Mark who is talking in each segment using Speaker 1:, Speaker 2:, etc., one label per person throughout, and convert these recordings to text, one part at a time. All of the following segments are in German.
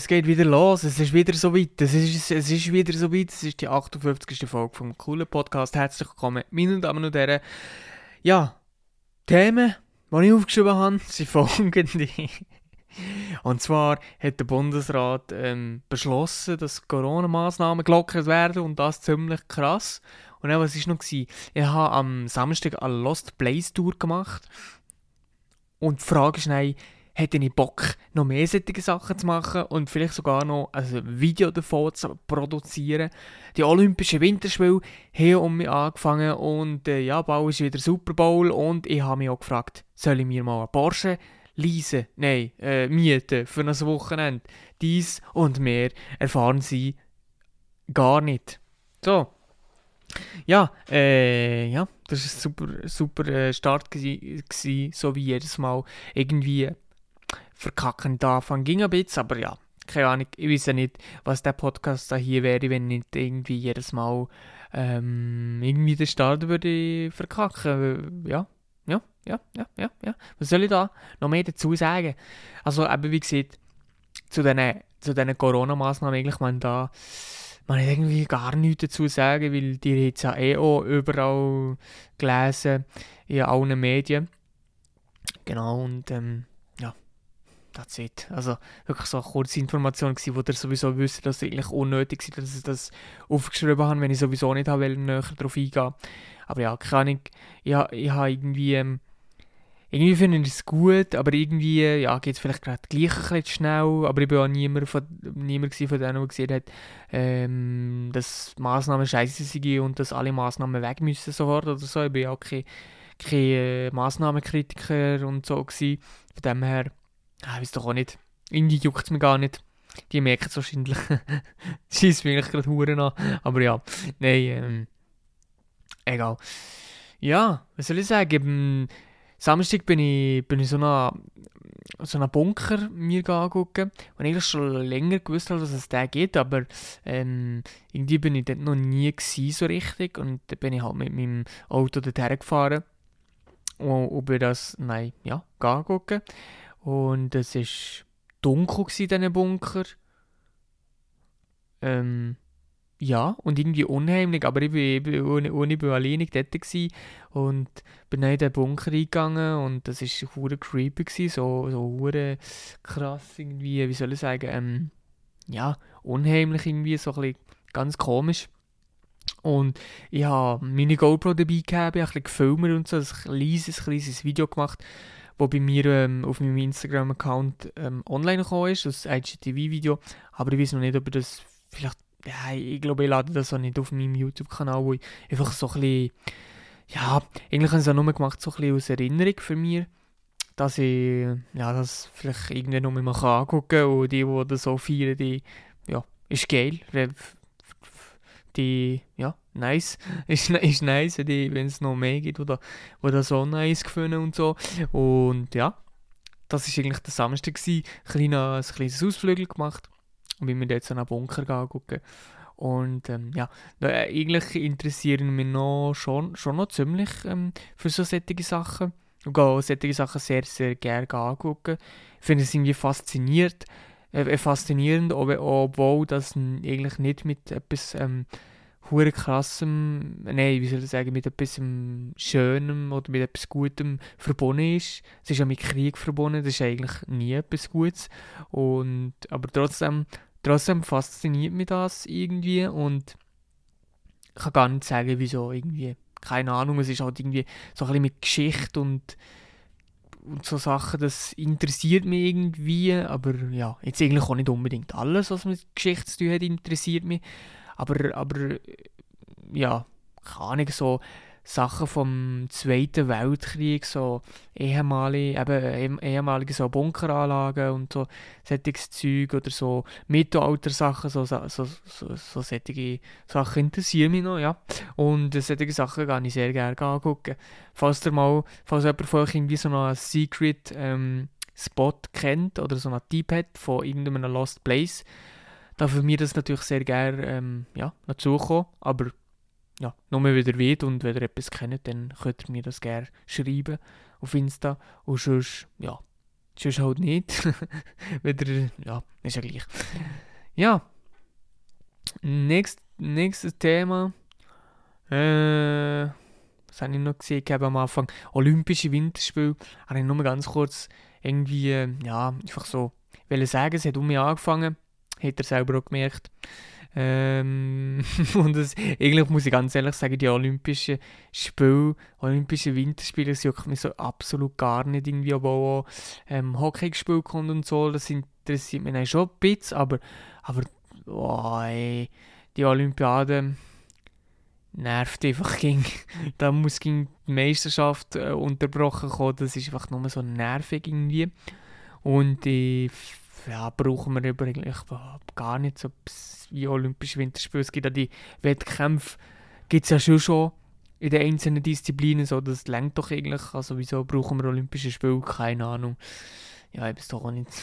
Speaker 1: Es geht wieder los, es ist wieder so weit, es ist, es ist wieder so weit, es ist die 58. Folge vom coolen Podcast. Herzlich willkommen, meine Damen und Herren. Ja, Themen, die ich aufgeschrieben habe, sind folgende. Und zwar hat der Bundesrat ähm, beschlossen, dass Corona-Massnahmen gelockert werden und das ziemlich krass. Und dann, was war noch? Gewesen? Ich habe am Samstag eine Lost Place Tour gemacht. Und die Frage ist, nein, hätte ich Bock, noch mehr solche Sachen zu machen und vielleicht sogar noch ein Video davon zu produzieren. Die Olympischen Winterspiele haben um mich angefangen und äh, ja, bald ist wieder Super Bowl und ich habe mich auch gefragt, soll ich mir mal einen Porsche leisen, nein, äh, mieten für ein Wochenende. Dies und mehr erfahren Sie gar nicht. So. Ja, äh, ja, das war ein super, super äh, Start, gewesen, so wie jedes Mal. Irgendwie verkacken da Anfang ging ein bisschen, aber ja, keine Ahnung, ich weiß ja nicht, was der Podcast da hier wäre, wenn nicht irgendwie jedes Mal ähm, irgendwie den Start würde verkacken. Ja, ja, ja, ja, ja, ja. Was soll ich da noch mehr dazu sagen? Also eben, wie gesagt, zu diesen zu diesen Corona-Massnahmen eigentlich, man da man hat irgendwie gar nichts dazu sagen, weil die hat ja eh auch überall gelesen, in allen Medien. Genau, und ähm, that's it. Also wirklich so eine kurze Information gewesen, wo ihr sowieso wisst, dass es eigentlich unnötig ist, dass ich das aufgeschrieben habe, wenn ich sowieso nicht habe, näher darauf eingehen. Aber ja, keine Ahnung, ich, ich habe irgendwie, ähm, irgendwie finde ich es gut, aber irgendwie, ja, geht es vielleicht gerade gleich ein bisschen schnell, aber ich bin auch niemand von, niemand von denen, der gesehen hat, ähm, dass Massnahmen scheiße sind und dass alle Massnahmen weg müssen sofort oder so. Ich bin auch kein, kein äh, Massnahmenkritiker und so gewesen. Von dem her, Ah, ich weiß doch auch nicht. Irgendwie juckt es mir gar nicht. Die merken es wahrscheinlich. Schießt mich eigentlich gerade Huren an. Aber ja, nein, ähm, egal. Ja, was soll ich sagen? Am Samstag bin ich, bin ich so einen so einen Bunker mir angucken. Und ich schon länger gewusst habe, dass es da geht, aber ähm, irgendwie bin ich dort noch nie gewesen, so richtig. Und dann bin ich halt mit meinem Auto dorthin gefahren. Und, und bin das, nein, ja, angucken. Und es war dunkel in diesen Bunker. Ähm, ja, und irgendwie unheimlich, aber ich bin, ohne, ohne alleine dort gewesen und bin dann in den Bunker eingegangen und das war hure creepy, gewesen, so, so hure krass irgendwie, wie soll ich sagen, ähm, ja, unheimlich irgendwie, so ein ganz komisch. Und ich habe meine GoPro dabei gehabt, ich habe ein gefilmt und so, ein kleines, kleines Video gemacht wo bei mir ähm, auf meinem Instagram-Account ähm, online gekommen ist, das IGTV-Video. Aber ich weiß noch nicht, ob ich das vielleicht, ja, ich glaube, ich lade das auch nicht auf meinem YouTube-Kanal, wo ich einfach so ein bisschen, ja, eigentlich habe ich es auch nur gemacht, so ein bisschen aus Erinnerung für mich, dass ich, ja, das vielleicht irgendwann noch mal angucken kann und die, die das so feiern, die, ja, ist geil, die, ja, nice. ist, ist nice, wenn es noch mehr gibt, oder wo das so nice gefunden und so. Und ja, das war eigentlich der Samstag gewesen. Kleiner, ein kleines Ausflügel gemacht und mir jetzt an einen Bunker gucken. Und ähm, ja, eigentlich interessieren mich noch schon, schon noch ziemlich ähm, für so solche Sachen. Ich gehe auch solche Sachen sehr, sehr gerne angucken. Ich finde es irgendwie fasziniert, äh, faszinierend, obwohl das eigentlich nicht mit etwas ähm, hure krassem, nein, wie soll ich sagen, mit etwas Schönem oder mit etwas Gutem verbunden ist. Es ist ja mit Krieg verbunden, das ist eigentlich nie etwas Gutes. Und, aber trotzdem, trotzdem fasziniert mich das irgendwie und ich kann gar nicht sagen, wieso irgendwie. Keine Ahnung, es ist halt irgendwie so ein bisschen mit Geschichte und und so Sachen, das interessiert mich irgendwie, aber ja, jetzt eigentlich auch nicht unbedingt alles, was mit Geschichte zu tun hat, interessiert mich. Aber, aber ja, keine Ahnung, so Sachen vom Zweiten Weltkrieg, so ehemalige, eben, ehemalige so Bunkeranlagen und so solches oder so Mittelalter-Sachen, so, so, so, so, so solche Sachen interessieren mich noch, ja. Und solche Sachen kann ich sehr gerne angucken. Falls ihr mal, falls jemand von euch irgendwie so einen Secret ähm, Spot kennt oder so einen Typ hat von irgendeinem Lost Place, darf mir das natürlich sehr gerne ähm, ja, dazukommen. Aber ja, nur wenn ihr wollt und wenn ihr etwas kennt, dann könnt ihr mir das gerne schreiben auf Insta. Und sonst, ja, sonst halt nicht. Wieder, ja, ist ja gleich. Ja. Nächst, nächstes Thema. Äh, was habe ich noch gesehen? Ich habe am Anfang Olympische Winterspiele. Habe ich nur ganz kurz irgendwie, ja, einfach so will sagen, es hat um mich angefangen. Hat er selber auch gemerkt. Ähm, und das, eigentlich muss ich ganz ehrlich sagen, die Olympischen Spiele, Olympische Winterspiele, das juckt mich so absolut gar nicht irgendwie, auch ähm, Hockey gespielt kommt und so, das interessiert mich schon ein bisschen, aber, aber oh, ey, die Olympiade nervt einfach ging. da muss ging die Meisterschaft äh, unterbrochen kommen, das ist einfach nur so nervig irgendwie. Und ich ja, brauchen wir eigentlich gar nicht so wie Olympische Winterspiele. Es gibt ja die Wettkämpfe, gibt es ja schon schon in den einzelnen Disziplinen, so, das lenkt doch eigentlich. Also wieso brauchen wir Olympische Spiele? Keine Ahnung. Ja, ich weiß doch auch nicht.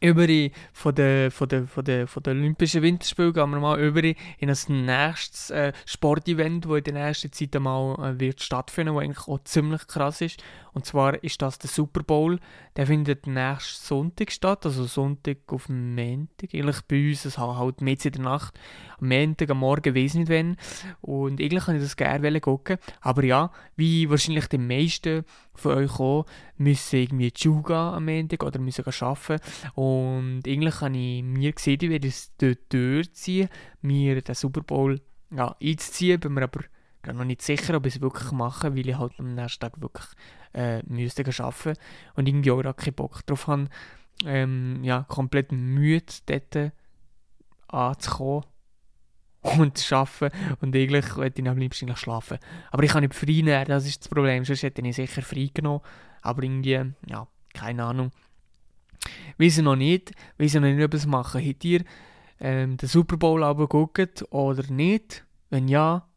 Speaker 1: über von den von der, von der, von der Olympischen Winterspielen gehen wir mal über in ein nächstes äh, Sportevent, das in der nächsten Zeit einmal äh, wird stattfinden, das eigentlich auch ziemlich krass ist. Und zwar ist das der Super Bowl. Der findet nächsten Sonntag statt, also Sonntag auf Montag. Eigentlich bei uns, es halt mitten in der Nacht. Am Montag, am Morgen, weiß nicht wann. Und eigentlich kann ich das gerne gucken. Aber ja, wie wahrscheinlich die meisten von euch auch, müssen irgendwie die Schule am Montag oder müssen arbeiten. Und eigentlich habe ich mir gesehen, ich werde es dort durchziehen, mir den Super Bowl ja, einzuziehen. Bin mir aber noch nicht sicher, ob ich es wirklich mache, weil ich halt am nächsten Tag wirklich äh, müsste arbeiten und irgendwie auch keinen Bock drauf habe, ähm, ja, komplett müde dort anzukommen und zu arbeiten und eigentlich hätte ich am liebsten schlafen. Aber ich kann nicht frei nehmen, das ist das Problem, sonst hätte ich sicher frei genommen, aber irgendwie, ja, keine Ahnung. Ich noch nicht, ich noch nicht, ob es mache. Habt ihr ähm, den Super Bowl aber oder nicht? Wenn ja,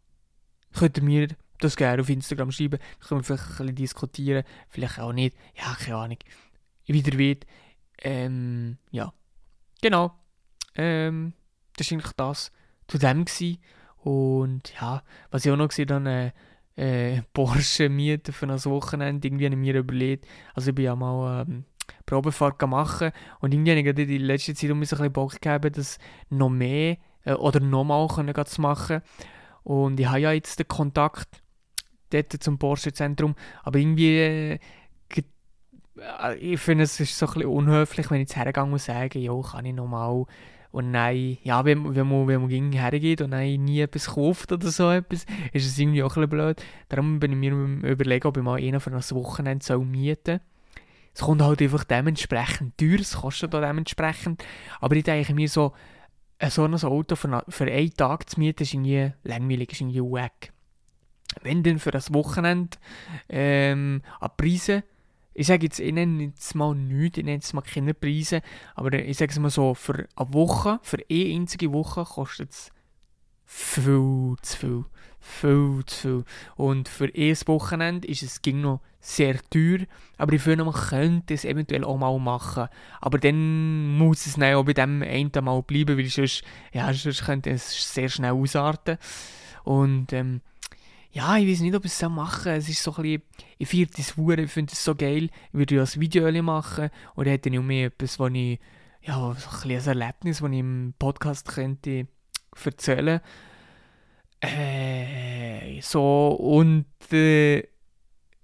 Speaker 1: könnt ihr mir das gerne auf Instagram schreiben. Dann können wir vielleicht ein bisschen diskutieren. Vielleicht auch nicht. Ja, keine Ahnung. Wieder wird. Ähm, ja. Genau. Ähm, das war eigentlich das zu dem. Gewesen. Und ja, was ich auch noch gesehen habe, äh, äh, Porsche mieten für ein Wochenende. Irgendwie habe ich mir überlegt. Also ich bin ja mal ähm, Probefahrt machen und irgendwie habe ich in der letzten Zeit um ein bisschen Bock gegeben, das noch mehr äh, oder nochmal zu machen. Und ich habe ja jetzt den Kontakt dort zum Porsche-Zentrum. Aber irgendwie, äh, äh, ich finde es ist so ein bisschen unhöflich, wenn ich jetzt hergehe und sage, ja, kann ich nochmal. Und nein, ja, wenn, wenn man, wenn man hergeht und nein, nie etwas kauft oder so etwas, ist es irgendwie auch ein bisschen blöd. Darum bin ich mir überlegen, ob ich mal einen für ein Wochenende soll mieten Es kommt halt einfach dementsprechend teuer, es kostet auch dementsprechend. Aber ich denke mir so, so ein Auto für, für einen Tag zu mieten, ist irgendwie langweilig, ist irgendwie wack wenn dann für das Wochenende ähm, an Preise, ich sage jetzt, ich nenne jetzt mal nichts, ich nenne jetzt mal keine Preise, aber ich sage es mal so, für eine Woche, für eine einzige Woche kostet es viel zu viel. Viel zu viel. Und für ein Wochenende ist es ging noch sehr teuer, aber ich finde, man könnte es eventuell auch mal machen. Aber dann muss es dann auch bei dem einen Mal bleiben, weil sonst, ja, sonst könnte es sehr schnell ausarten. Und ähm, ja, ich weiß nicht, ob ich es machen soll. Es ist so ein bisschen, ich feiere das Hure, ich finde es so geil. Ich würde ja ein Video machen oder hätte ich auch mehr etwas, wo ich, ja, so ein, ein Erlebnis, das ich im Podcast könnte erzählen. Äh, so, und, äh,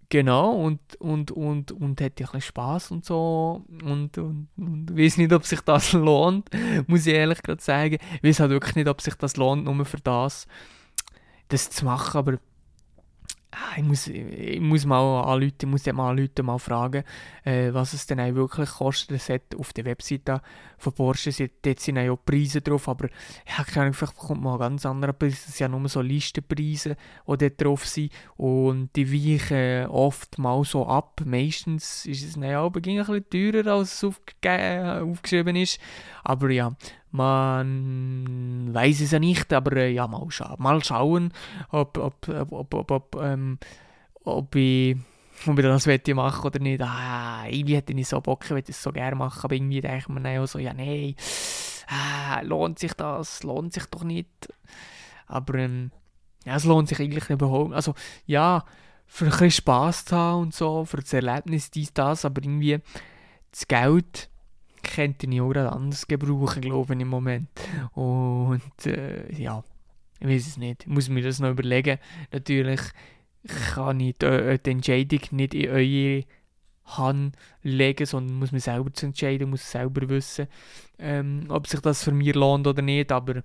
Speaker 1: genau, und, und, und, und hätte ich ein Spass und so. Und, und, und weiß nicht, ob sich das lohnt, muss ich ehrlich gerade sagen. Ich weiß halt wirklich nicht, ob sich das lohnt, nur für das, das zu machen, aber ich muss, ich muss mal anrufen, ich muss mal anrufen, mal fragen, äh, was es denn wirklich kostet. Es hat auf der Webseite von Porsche, dort sind auch Preise drauf, aber ja, keine vielleicht bekommt man ganz andere Preise. Das sind ja nur so Listenpreise, die dort drauf sind und die weichen oft mal so ab. Meistens ist es dann auch ein bisschen teurer, als es aufgeschrieben ist, aber ja, man weiß es ja nicht, aber äh, ja, mal, scha mal schauen, ob, ob, ob, ob, ob, ähm, ob ich ob ich das möchte machen oder nicht. Ah, irgendwie hätte ich so Bock, ich würde es so gerne machen, aber irgendwie denke ich mir auch so, ja, nein, ah, lohnt sich das, lohnt sich doch nicht. Aber ähm, ja, es lohnt sich eigentlich überhaupt Also, ja, für ein bisschen Spass zu haben und so, für das Erlebnis, dies, das, aber irgendwie das Geld könnte ich auch anders gebrauchen, glaube ich, im Moment. Und äh, ja, ich weiß es nicht. Ich muss mir das noch überlegen. Natürlich kann ich die, äh, die Entscheidung nicht in eure Hand legen, sondern muss man selber zu entscheiden, muss selber wissen, ähm, ob sich das für mich lohnt oder nicht. Aber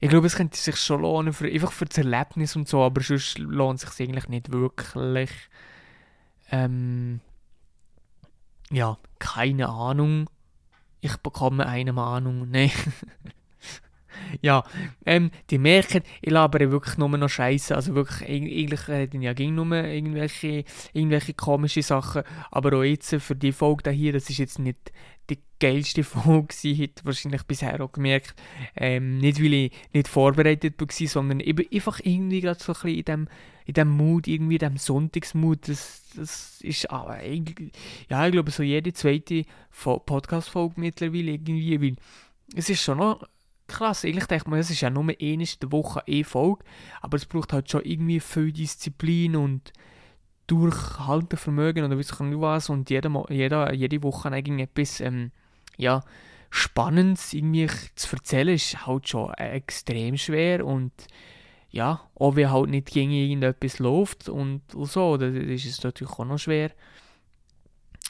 Speaker 1: ich glaube, es könnte sich schon lohnen, für, einfach für das Erlebnis und so, aber sonst lohnt es sich eigentlich nicht wirklich. Ähm, ja, keine Ahnung. Ich bekomme eine Ahnung. Nein. Ja, ähm, die merken, ich labere wirklich nur noch Scheiße. Also wirklich, eigentlich reden ja ging nur irgendwelche, irgendwelche komische Sachen. Aber auch jetzt für die Folge hier, das ist jetzt nicht die geilste Folge hat wahrscheinlich bisher auch gemerkt. Ähm, nicht, weil ich nicht vorbereitet war, sondern eben einfach irgendwie gerade so ein bisschen in dem, in dem Mut, irgendwie in dem Sonntagsmut. Das, das ist aber eigentlich, ja, ich glaube, so jede zweite Podcast-Folge mittlerweile irgendwie, weil es ist schon noch krass. Eigentlich denke man, es ist ja nur eine in der Woche eine Folge, aber es braucht halt schon irgendwie viel Disziplin und Durchhaltevermögen oder weiß ich nicht was und jede, jede, jede Woche etwas ähm, ja, Spannendes irgendwie zu erzählen, ist halt schon extrem schwer und ja, auch wenn halt nicht gegen irgendetwas läuft und, so, dann ist es natürlich auch noch schwer,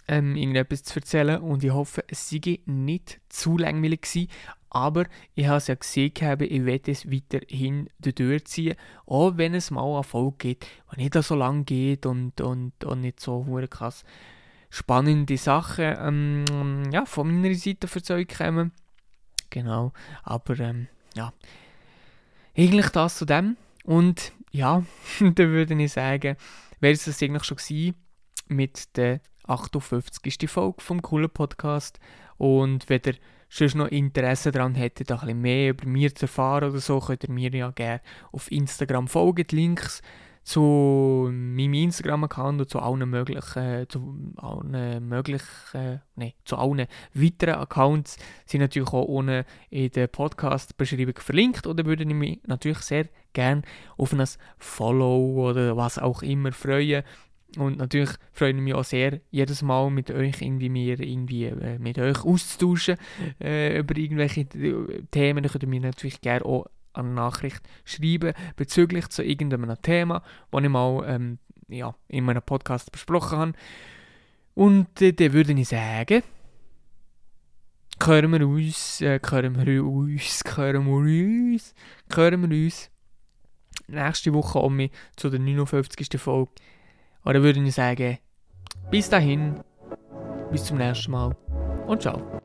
Speaker 1: ähm, irgendetwas zu erzählen und ich hoffe, es sei nicht zu langweilig gewesen, aber ich habe es ja gesehen, ich werde es weiterhin durchziehen, auch wenn es mal Folge geht, die nicht so lang geht und, und, und nicht so krass spannende Sachen ähm, ja, von meiner Seite euch kommen. Genau, aber ähm, ja, eigentlich das zu dem. Und ja, dann würde ich sagen, wäre es das eigentlich schon gewesen mit der 58. Folge vom coolen Podcast. Und wenn ihr sonst noch Interesse daran hättet, ein mehr über mich zu erfahren oder so, könnt ihr mir ja gerne auf Instagram folgen. Die Links zu meinem Instagram-Account und zu allen möglichen, zu allen möglichen, nee, zu allen weiteren Accounts sind natürlich auch unten in der Podcast-Beschreibung verlinkt oder würde ich mich natürlich sehr gerne auf ein Follow oder was auch immer freuen. Und natürlich freue ich mich auch sehr, jedes Mal mit euch irgendwie, mir irgendwie äh, mit euch auszutauschen äh, über irgendwelche Themen. Dann könnt ihr mir natürlich gerne auch eine Nachricht schreiben bezüglich zu irgendeinem Thema, das ich mal ähm, ja, in meinem Podcast besprochen habe. Und äh, dann würde ich sagen, hören wir uns, äh, hören wir uns, hören wir uns, hören wir uns nächste Woche um mich zu der 59. Folge. Oder würde ich sagen, bis dahin, bis zum nächsten Mal und ciao.